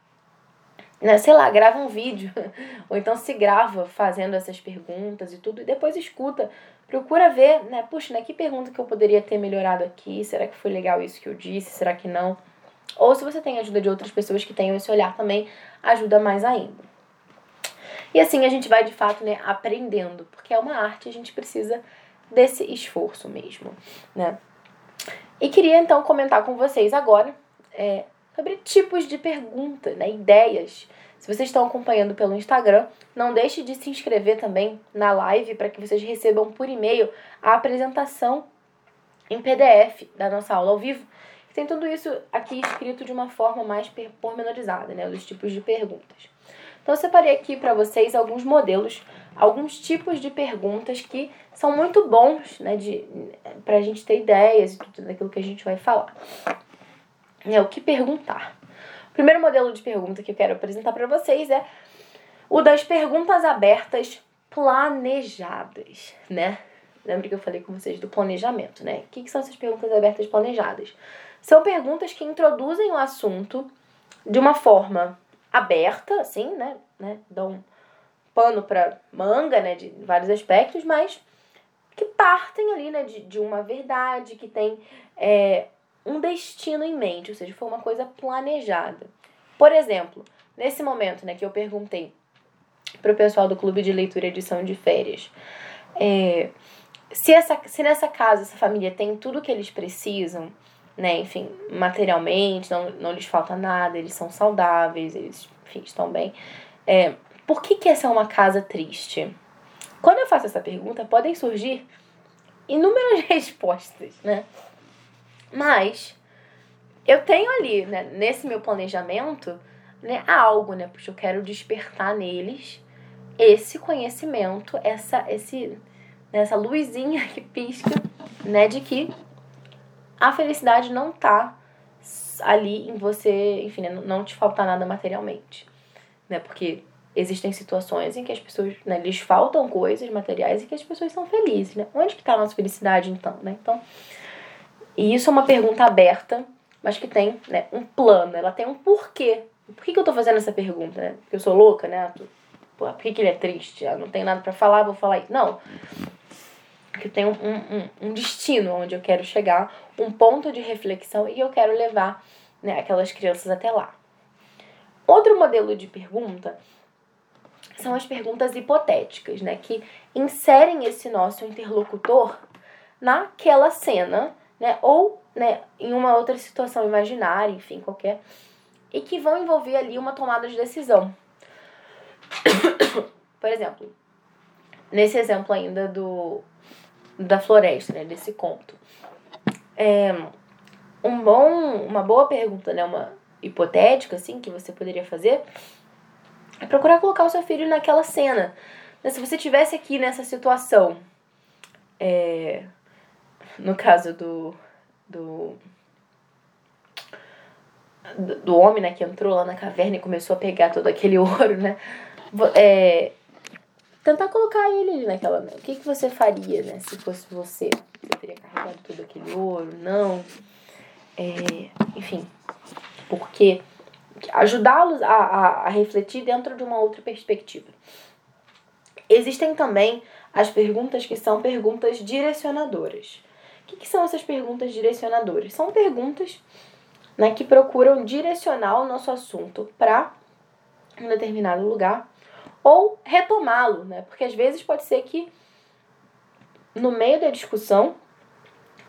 né, sei lá, grava um vídeo, ou então se grava fazendo essas perguntas e tudo, e depois escuta procura ver, né, puxa, né, que pergunta que eu poderia ter melhorado aqui? Será que foi legal isso que eu disse? Será que não? Ou se você tem ajuda de outras pessoas que tenham esse olhar também, ajuda mais ainda. E assim a gente vai de fato, né, aprendendo, porque é uma arte, a gente precisa desse esforço mesmo, né? E queria então comentar com vocês agora é, sobre tipos de pergunta, né, ideias. Se vocês estão acompanhando pelo Instagram, não deixe de se inscrever também na live para que vocês recebam por e-mail a apresentação em PDF da nossa aula ao vivo. Tem tudo isso aqui escrito de uma forma mais pormenorizada, né, dos tipos de perguntas. Então eu separei aqui para vocês alguns modelos, alguns tipos de perguntas que são muito bons, né, para a gente ter ideias e tudo daquilo que a gente vai falar. É o que perguntar. O primeiro modelo de pergunta que eu quero apresentar para vocês é o das perguntas abertas planejadas, né? Lembra que eu falei com vocês do planejamento, né? O que, que são essas perguntas abertas planejadas? São perguntas que introduzem o assunto de uma forma aberta, assim, né? né? Dão pano para manga, né? De vários aspectos, mas que partem ali, né? De, de uma verdade, que tem é, um destino em mente, ou seja, foi uma coisa planejada. Por exemplo, nesse momento, né? Que eu perguntei para o pessoal do Clube de Leitura Edição de Férias, é, se, essa, se nessa casa, essa família tem tudo que eles precisam, né, enfim, materialmente, não, não lhes falta nada, eles são saudáveis, eles, enfim, estão bem. É, por que, que essa é uma casa triste? Quando eu faço essa pergunta, podem surgir inúmeras respostas, né? Mas eu tenho ali, né, nesse meu planejamento, né, algo, né? Porque eu quero despertar neles esse conhecimento, essa, esse, né, essa luzinha que pisca, né, de que a felicidade não tá ali em você, enfim, né, não te faltar nada materialmente, né? Porque existem situações em que as pessoas, né, lhes faltam coisas materiais e que as pessoas são felizes, né? Onde que tá a nossa felicidade então, né? Então, e isso é uma pergunta aberta, mas que tem, né, um plano, ela tem um porquê. Por que, que eu tô fazendo essa pergunta, né? Porque eu sou louca, né? Por que, que ele é triste? Eu não tenho nada para falar, vou falar isso. Não que tenho um, um, um destino onde eu quero chegar, um ponto de reflexão e eu quero levar né, aquelas crianças até lá. Outro modelo de pergunta são as perguntas hipotéticas, né, que inserem esse nosso interlocutor naquela cena, né, ou né, em uma outra situação imaginária, enfim, qualquer, e que vão envolver ali uma tomada de decisão. Por exemplo, nesse exemplo ainda do da floresta, né, desse conto. É, um bom, uma boa pergunta, né, uma hipotética assim que você poderia fazer é procurar colocar o seu filho naquela cena. Né, se você tivesse aqui nessa situação, é, no caso do, do do homem, né, que entrou lá na caverna e começou a pegar todo aquele ouro, né? É, tentar colocar ele ali naquela. O que, que você faria, né? Se fosse você? Você teria carregado todo aquele ouro? Não. É, enfim. Porque ajudá-los a, a, a refletir dentro de uma outra perspectiva. Existem também as perguntas que são perguntas direcionadoras. O que, que são essas perguntas direcionadoras? São perguntas né, que procuram direcionar o nosso assunto para um determinado lugar ou retomá-lo, né? Porque às vezes pode ser que no meio da discussão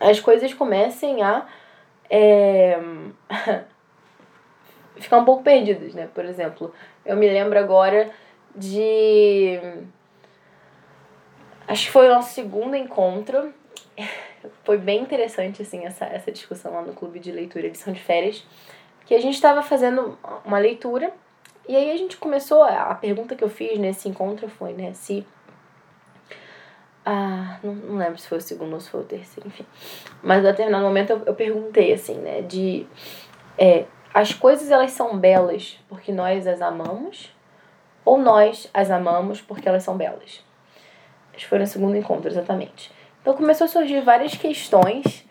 as coisas comecem a é, ficar um pouco perdidas, né? Por exemplo, eu me lembro agora de. Acho que foi o nosso segundo encontro. Foi bem interessante, assim, essa, essa discussão lá no clube de leitura edição de férias. Que a gente estava fazendo uma leitura e aí a gente começou, a pergunta que eu fiz nesse encontro foi, né, se. Ah, não, não lembro se foi o segundo ou se foi o terceiro, enfim. Mas a determinado momento eu, eu perguntei, assim, né, de. É, as coisas elas são belas porque nós as amamos ou nós as amamos porque elas são belas? Acho que foi no segundo encontro, exatamente. Então começou a surgir várias questões,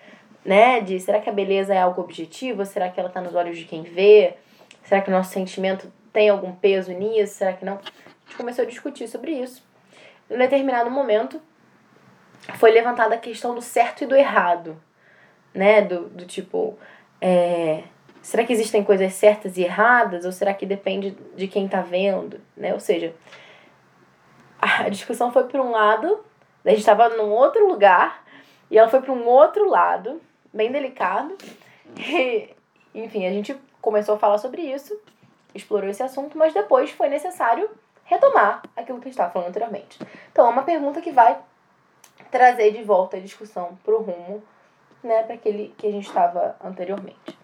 né, de será que a beleza é algo objetivo? Será que ela está nos olhos de quem vê? Será que o nosso sentimento tem algum peso nisso? Será que não? A gente começou a discutir sobre isso. Em um determinado momento, foi levantada a questão do certo e do errado, né? Do, do tipo, é, será que existem coisas certas e erradas? Ou será que depende de quem tá vendo, né? Ou seja, a discussão foi para um lado, a gente estava num outro lugar, e ela foi para um outro lado, bem delicado. E, enfim, a gente começou a falar sobre isso, explorou esse assunto, mas depois foi necessário retomar aquilo que a gente estava falando anteriormente. Então, é uma pergunta que vai trazer de volta a discussão para o rumo, né, para aquele que a gente estava anteriormente.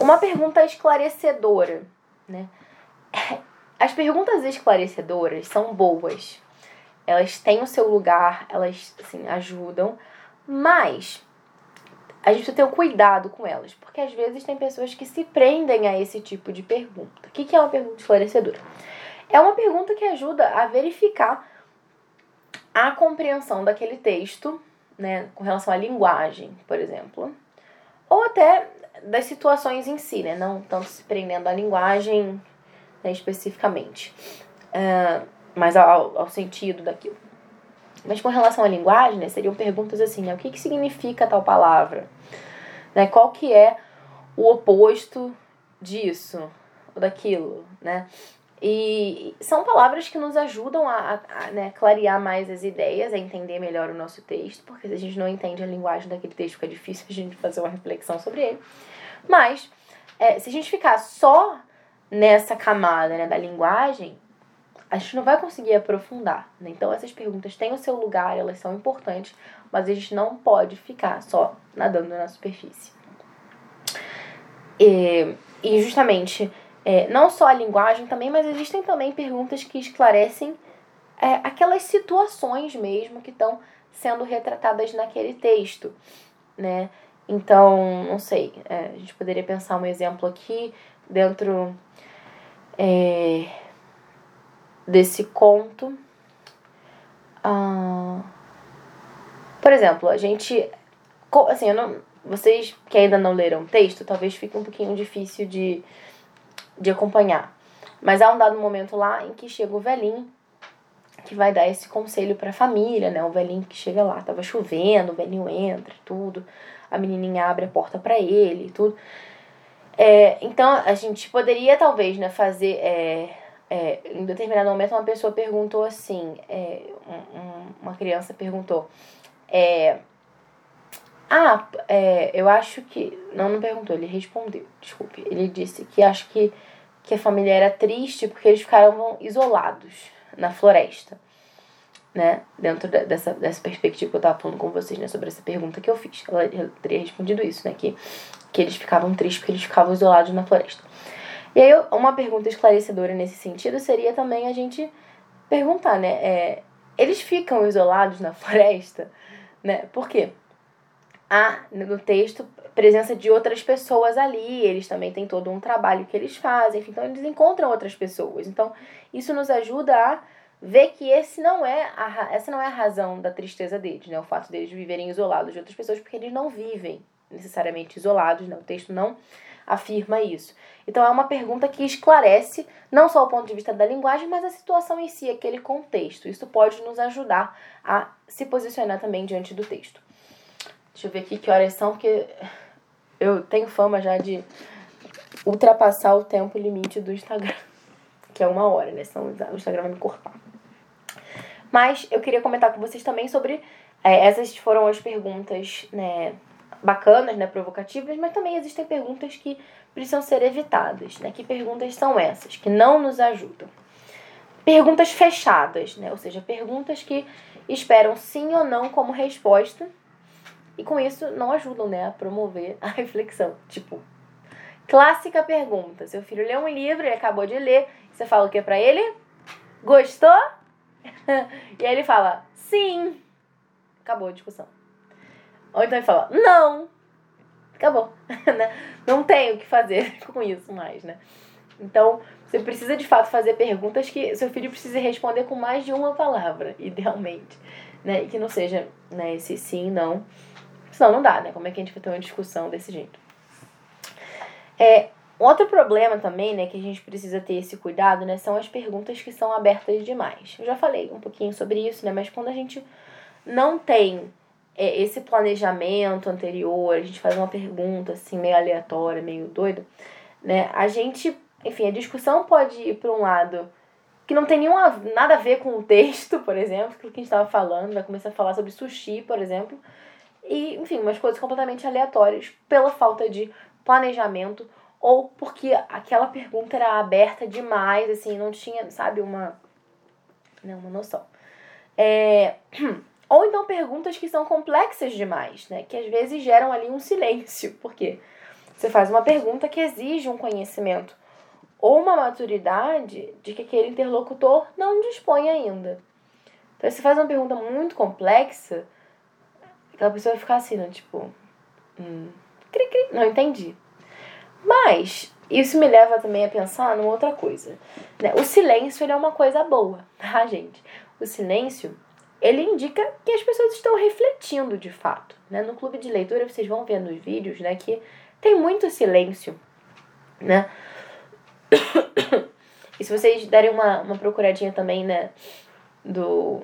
Uma pergunta esclarecedora, né? As perguntas esclarecedoras são boas. Elas têm o seu lugar, elas assim, ajudam, mas a gente precisa ter um cuidado com elas, porque às vezes tem pessoas que se prendem a esse tipo de pergunta. O que é uma pergunta esclarecedora? É uma pergunta que ajuda a verificar a compreensão daquele texto, né, com relação à linguagem, por exemplo, ou até das situações em si, né, não tanto se prendendo à linguagem né, especificamente, uh, mas ao, ao sentido daquilo. Mas com relação à linguagem, né, seriam perguntas assim, né, o que, que significa tal palavra? Né, qual que é o oposto disso ou daquilo, né? E são palavras que nos ajudam a, a, a né, clarear mais as ideias, a entender melhor o nosso texto, porque se a gente não entende a linguagem daquele texto, fica difícil a gente fazer uma reflexão sobre ele. Mas, é, se a gente ficar só nessa camada né, da linguagem, a gente não vai conseguir aprofundar. Né? Então, essas perguntas têm o seu lugar, elas são importantes, mas a gente não pode ficar só nadando na superfície. E, e justamente, é, não só a linguagem também, mas existem também perguntas que esclarecem é, aquelas situações mesmo que estão sendo retratadas naquele texto, né? Então, não sei, é, a gente poderia pensar um exemplo aqui dentro é, desse conto. Ah, por exemplo, a gente. Assim, não, vocês que ainda não leram o texto, talvez fique um pouquinho difícil de, de acompanhar. Mas há um dado momento lá em que chega o velhinho que vai dar esse conselho para a família, né? O velhinho que chega lá, tava chovendo, o velhinho entra, tudo. A menininha abre a porta para ele tudo. É, então, a gente poderia, talvez, né, fazer. É, é, em determinado momento, uma pessoa perguntou assim: é, um, uma criança perguntou. É, ah, é, eu acho que. Não, não perguntou, ele respondeu, desculpe. Ele disse que acho que, que a família era triste porque eles ficaram isolados na floresta. Né? Dentro dessa, dessa perspectiva que eu tava falando com vocês, né? Sobre essa pergunta que eu fiz. Ela, ela teria respondido isso, né? Que que eles ficavam tristes porque eles ficavam isolados na floresta. E aí, uma pergunta esclarecedora nesse sentido seria também a gente perguntar, né? É, eles ficam isolados na floresta, né? Por quê? Há no texto presença de outras pessoas ali, eles também têm todo um trabalho que eles fazem, então eles encontram outras pessoas. Então, isso nos ajuda a ver que esse não é a, essa não é a razão da tristeza deles, né? O fato deles viverem isolados de outras pessoas, porque eles não vivem necessariamente isolados, né? o texto não afirma isso. Então é uma pergunta que esclarece não só o ponto de vista da linguagem, mas a situação em si, aquele contexto. Isso pode nos ajudar a se posicionar também diante do texto. Deixa eu ver aqui que horas são, porque eu tenho fama já de ultrapassar o tempo limite do Instagram, que é uma hora, né? Senão o Instagram vai me cortar. Mas eu queria comentar com vocês também sobre. É, essas foram as perguntas, né? Bacanas, né, provocativas, mas também existem perguntas que precisam ser evitadas, né? Que perguntas são essas que não nos ajudam? Perguntas fechadas, né? Ou seja, perguntas que esperam sim ou não como resposta e com isso não ajudam, né, a promover a reflexão. Tipo, clássica pergunta: seu filho lê um livro, ele acabou de ler, você fala o que para ele? Gostou? e aí ele fala: sim. Acabou a discussão. Ou então ele fala, não! Acabou. né? Não tem o que fazer com isso mais, né? Então, você precisa de fato fazer perguntas que seu filho precise responder com mais de uma palavra, idealmente. Né? E que não seja né, esse sim, não. Senão não dá, né? Como é que a gente vai ter uma discussão desse jeito? É, outro problema também, né, que a gente precisa ter esse cuidado, né, são as perguntas que são abertas demais. Eu já falei um pouquinho sobre isso, né, mas quando a gente não tem é, esse planejamento anterior, a gente faz uma pergunta assim meio aleatória, meio doida, né? A gente, enfim, a discussão pode ir para um lado que não tem nenhuma, nada a ver com o texto, por exemplo, aquilo que a gente estava falando, vai começar a falar sobre sushi, por exemplo, e, enfim, umas coisas completamente aleatórias pela falta de planejamento ou porque aquela pergunta era aberta demais, assim, não tinha, sabe, uma, não, uma noção. É, perguntas que são complexas demais, né, que às vezes geram ali um silêncio, porque você faz uma pergunta que exige um conhecimento ou uma maturidade de que aquele interlocutor não dispõe ainda. Então, se você faz uma pergunta muito complexa, aquela pessoa vai ficar assim, né? Tipo, hum, cri, cri, não entendi. Mas isso me leva também a pensar numa outra coisa. Né? O silêncio ele é uma coisa boa, tá, gente? O silêncio ele indica que as pessoas estão refletindo de fato. Né? No clube de leitura, vocês vão ver nos vídeos né, que tem muito silêncio. Né? e se vocês derem uma, uma procuradinha também, né, do...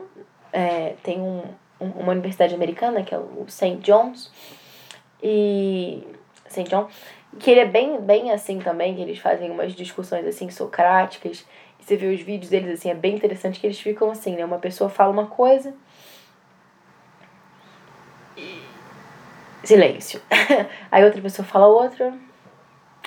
É, tem um, um, uma universidade americana, que é o St. John's, e... St. John, que ele é bem, bem assim também, que eles fazem umas discussões assim socráticas, você vê os vídeos deles assim, é bem interessante que eles ficam assim, né, uma pessoa fala uma coisa... Silêncio. Aí outra pessoa fala outra,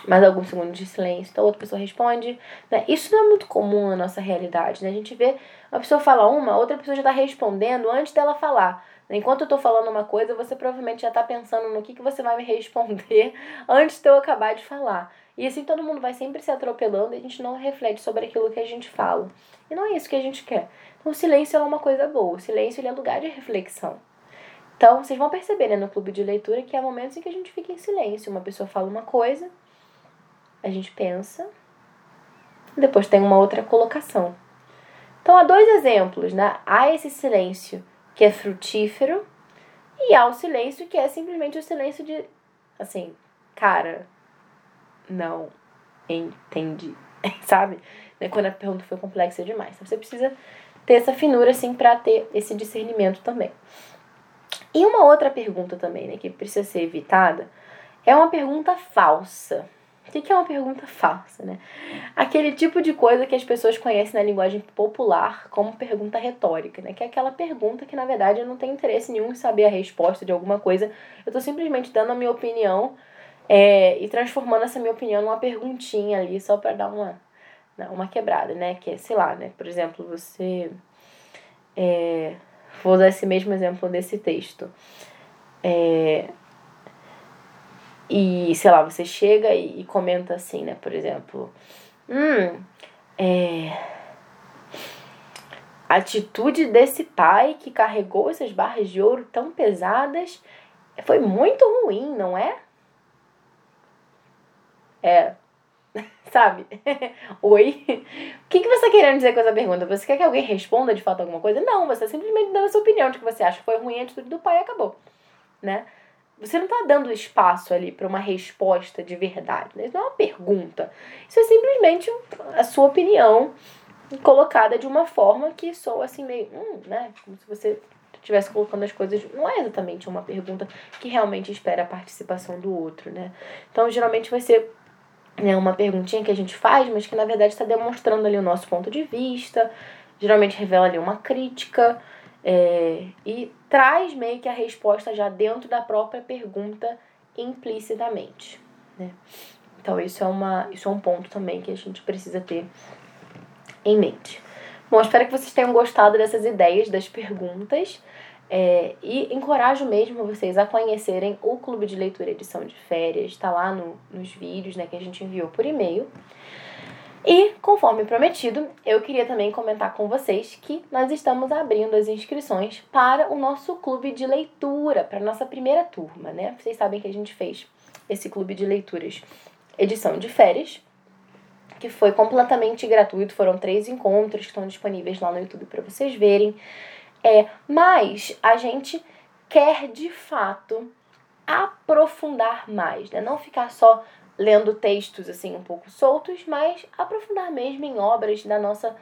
mais alguns segundos de silêncio, então outra pessoa responde. Né? Isso não é muito comum na nossa realidade, né? A gente vê uma pessoa fala uma, outra pessoa já está respondendo antes dela falar. Enquanto eu estou falando uma coisa, você provavelmente já está pensando no que, que você vai me responder antes de eu acabar de falar. E assim todo mundo vai sempre se atropelando e a gente não reflete sobre aquilo que a gente fala. E não é isso que a gente quer. Então o silêncio é uma coisa boa. O silêncio é lugar de reflexão. Então vocês vão perceber né, no clube de leitura que há momentos em que a gente fica em silêncio. Uma pessoa fala uma coisa, a gente pensa, depois tem uma outra colocação. Então há dois exemplos, né? Há esse silêncio que é frutífero e há o silêncio que é simplesmente o silêncio de assim, cara, não entendi, sabe? Né? Quando a pergunta foi complexa demais. Então, você precisa ter essa finura assim para ter esse discernimento também. E uma outra pergunta também, né, que precisa ser evitada, é uma pergunta falsa. O que é uma pergunta falsa, né? Aquele tipo de coisa que as pessoas conhecem na linguagem popular como pergunta retórica, né? Que é aquela pergunta que, na verdade, eu não tenho interesse nenhum em saber a resposta de alguma coisa. Eu tô simplesmente dando a minha opinião é, e transformando essa minha opinião numa perguntinha ali, só para dar uma, uma quebrada, né? Que é, sei lá, né? Por exemplo, você... É, vou usar esse mesmo exemplo desse texto. É, e, sei lá, você chega e, e comenta assim, né? Por exemplo, hum, é. A atitude desse pai que carregou essas barras de ouro tão pesadas foi muito ruim, não é? É. Sabe? Oi? O que, que você está querendo dizer com essa pergunta? Você quer que alguém responda de fato alguma coisa? Não, você está simplesmente dando a sua opinião de que você acha que foi ruim a atitude do pai e acabou. Né? Você não está dando espaço ali para uma resposta de verdade. Né? Isso não é uma pergunta. Isso é simplesmente a sua opinião colocada de uma forma que soa assim meio. Hum, né? Como se você estivesse colocando as coisas. Não é exatamente uma pergunta que realmente espera a participação do outro, né? Então, geralmente vai ser né, uma perguntinha que a gente faz, mas que na verdade está demonstrando ali o nosso ponto de vista. Geralmente revela ali uma crítica. É, e traz meio que a resposta já dentro da própria pergunta implicitamente. Né? Então, isso é, uma, isso é um ponto também que a gente precisa ter em mente. Bom, espero que vocês tenham gostado dessas ideias, das perguntas. É, e encorajo mesmo vocês a conhecerem o Clube de Leitura Edição de Férias. Está lá no, nos vídeos né, que a gente enviou por e-mail. E, conforme prometido, eu queria também comentar com vocês que nós estamos abrindo as inscrições para o nosso clube de leitura, para a nossa primeira turma, né? Vocês sabem que a gente fez esse clube de leituras edição de férias, que foi completamente gratuito, foram três encontros que estão disponíveis lá no YouTube para vocês verem. É, mas a gente quer de fato aprofundar mais, né? Não ficar só lendo textos assim um pouco soltos, mas aprofundar mesmo em obras da nossa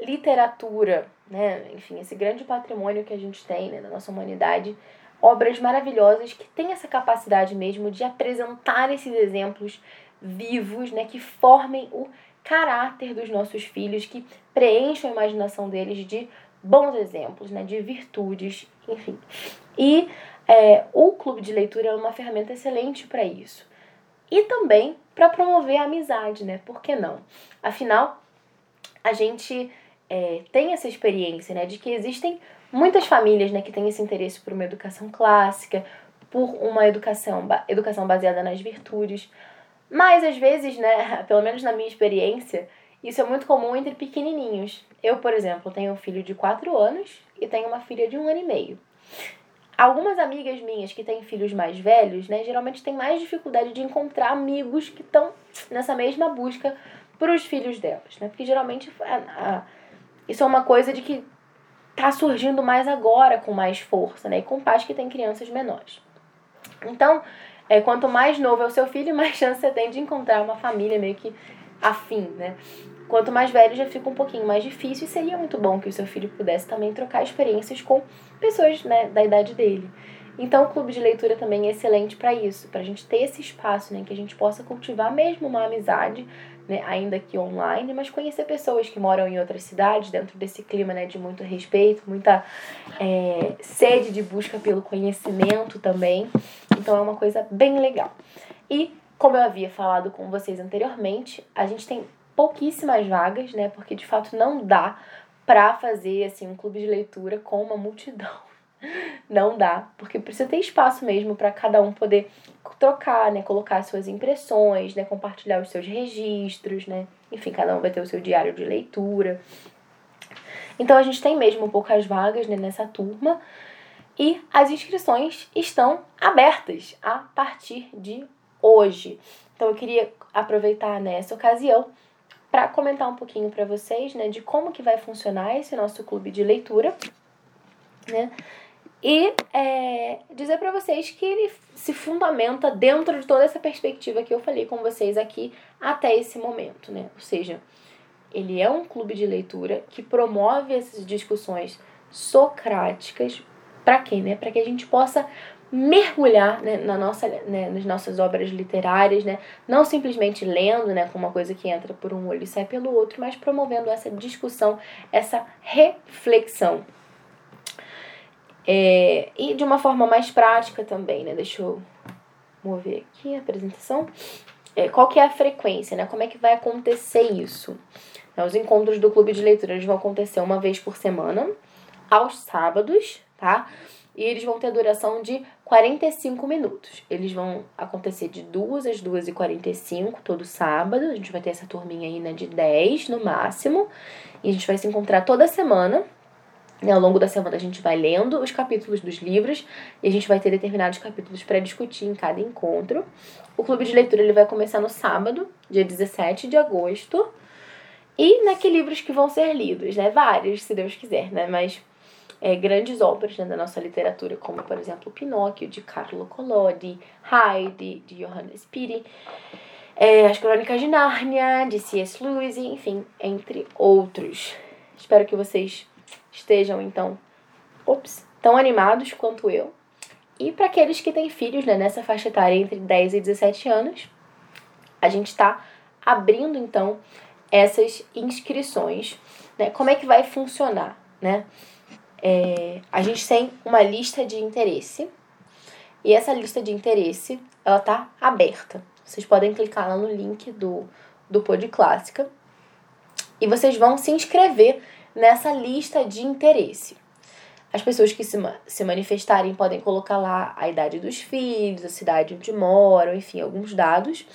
literatura, né? Enfim, esse grande patrimônio que a gente tem né, na nossa humanidade, obras maravilhosas que têm essa capacidade mesmo de apresentar esses exemplos vivos, né, que formem o caráter dos nossos filhos, que preencham a imaginação deles de bons exemplos, né, de virtudes, enfim. E é, o clube de leitura é uma ferramenta excelente para isso. E também para promover a amizade, né? Por que não? Afinal, a gente é, tem essa experiência, né, de que existem muitas famílias, né, que têm esse interesse por uma educação clássica, por uma educação, educação baseada nas virtudes. Mas às vezes, né, pelo menos na minha experiência, isso é muito comum entre pequenininhos. Eu, por exemplo, tenho um filho de 4 anos e tenho uma filha de um ano e meio. Algumas amigas minhas que têm filhos mais velhos, né, geralmente têm mais dificuldade de encontrar amigos que estão nessa mesma busca para os filhos delas, né? Porque geralmente a, a, isso é uma coisa de que tá surgindo mais agora com mais força, né? E com pais que têm crianças menores. Então, é, quanto mais novo é o seu filho, mais chance você tem de encontrar uma família meio que afim, né? Quanto mais velho já fica um pouquinho mais difícil e seria muito bom que o seu filho pudesse também trocar experiências com pessoas né, da idade dele. Então, o clube de leitura também é excelente para isso, para a gente ter esse espaço, né, que a gente possa cultivar mesmo uma amizade, né, ainda que online, mas conhecer pessoas que moram em outras cidades, dentro desse clima né, de muito respeito, muita é, sede de busca pelo conhecimento também. Então, é uma coisa bem legal. E como eu havia falado com vocês anteriormente, a gente tem pouquíssimas vagas, né? Porque de fato não dá para fazer assim um clube de leitura com uma multidão. Não dá, porque precisa ter espaço mesmo para cada um poder trocar, né, colocar suas impressões, né, compartilhar os seus registros, né? Enfim, cada um vai ter o seu diário de leitura. Então a gente tem mesmo poucas vagas né, nessa turma e as inscrições estão abertas a partir de hoje. Então eu queria aproveitar nessa ocasião para comentar um pouquinho para vocês, né, de como que vai funcionar esse nosso clube de leitura, né? E é, dizer para vocês que ele se fundamenta dentro de toda essa perspectiva que eu falei com vocês aqui até esse momento, né? Ou seja, ele é um clube de leitura que promove essas discussões socráticas para quê, né? Para que a gente possa mergulhar né, na nossa, né, nas nossas obras literárias, né, não simplesmente lendo, né, com uma coisa que entra por um olho e sai pelo outro, mas promovendo essa discussão, essa reflexão. É, e de uma forma mais prática também, né, deixa eu mover aqui a apresentação. É, qual que é a frequência, né, como é que vai acontecer isso? É, os encontros do clube de leitura vão acontecer uma vez por semana, aos sábados, tá? e eles vão ter duração de 45 minutos. Eles vão acontecer de 2 às 2 e 45 todo sábado. A gente vai ter essa turminha aí, né, de 10 no máximo. E a gente vai se encontrar toda semana. E ao longo da semana a gente vai lendo os capítulos dos livros e a gente vai ter determinados capítulos para discutir em cada encontro. O clube de leitura ele vai começar no sábado, dia 17 de agosto. E né, que livros que vão ser lidos, né? Vários, se Deus quiser, né? Mas é, grandes obras né, da nossa literatura, como, por exemplo, Pinóquio, de Carlo Collodi, Heidi, de Johannes Piri, é, As Crônicas de Nárnia, de C.S. Lewis, enfim, entre outros. Espero que vocês estejam, então, ops, tão animados quanto eu. E para aqueles que têm filhos né, nessa faixa etária entre 10 e 17 anos, a gente está abrindo, então, essas inscrições. Né? Como é que vai funcionar, né? É, a gente tem uma lista de interesse e essa lista de interesse ela tá aberta. Vocês podem clicar lá no link do, do Pod Clássica e vocês vão se inscrever nessa lista de interesse. As pessoas que se, se manifestarem podem colocar lá a idade dos filhos, a cidade onde moram, enfim, alguns dados.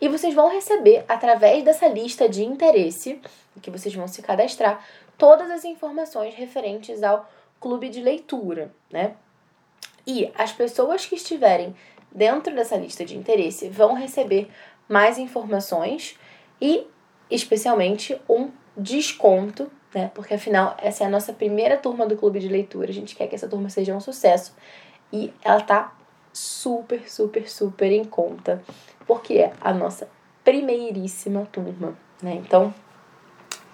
E vocês vão receber, através dessa lista de interesse, que vocês vão se cadastrar, todas as informações referentes ao clube de leitura, né? E as pessoas que estiverem dentro dessa lista de interesse vão receber mais informações e, especialmente, um desconto, né? Porque afinal, essa é a nossa primeira turma do clube de leitura. A gente quer que essa turma seja um sucesso e ela tá super, super, super em conta, porque é a nossa primeiríssima turma, né? Então,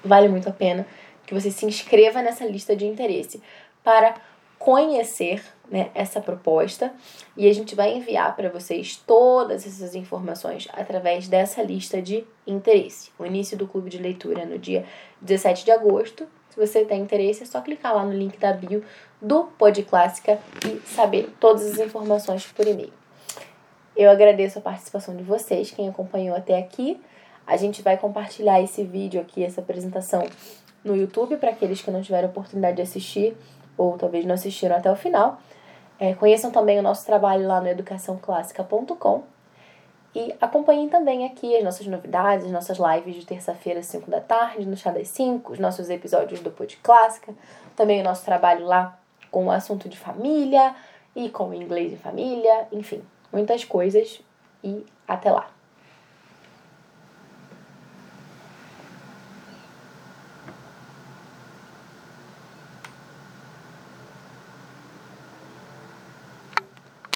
vale muito a pena que você se inscreva nessa lista de interesse para conhecer né, essa proposta e a gente vai enviar para vocês todas essas informações através dessa lista de interesse. O início do clube de leitura é no dia 17 de agosto. Se você tem interesse, é só clicar lá no link da bio do Pod Clássica e saber todas as informações por e-mail. Eu agradeço a participação de vocês, quem acompanhou até aqui. A gente vai compartilhar esse vídeo aqui, essa apresentação no YouTube para aqueles que não tiveram oportunidade de assistir ou talvez não assistiram até o final. É, conheçam também o nosso trabalho lá no educaçãoclássica.com e acompanhem também aqui as nossas novidades, as nossas lives de terça-feira às 5 da tarde, no Chá das 5, os nossos episódios do Pod Clássica, também o nosso trabalho lá com o assunto de família e com o inglês em família, enfim, muitas coisas e até lá.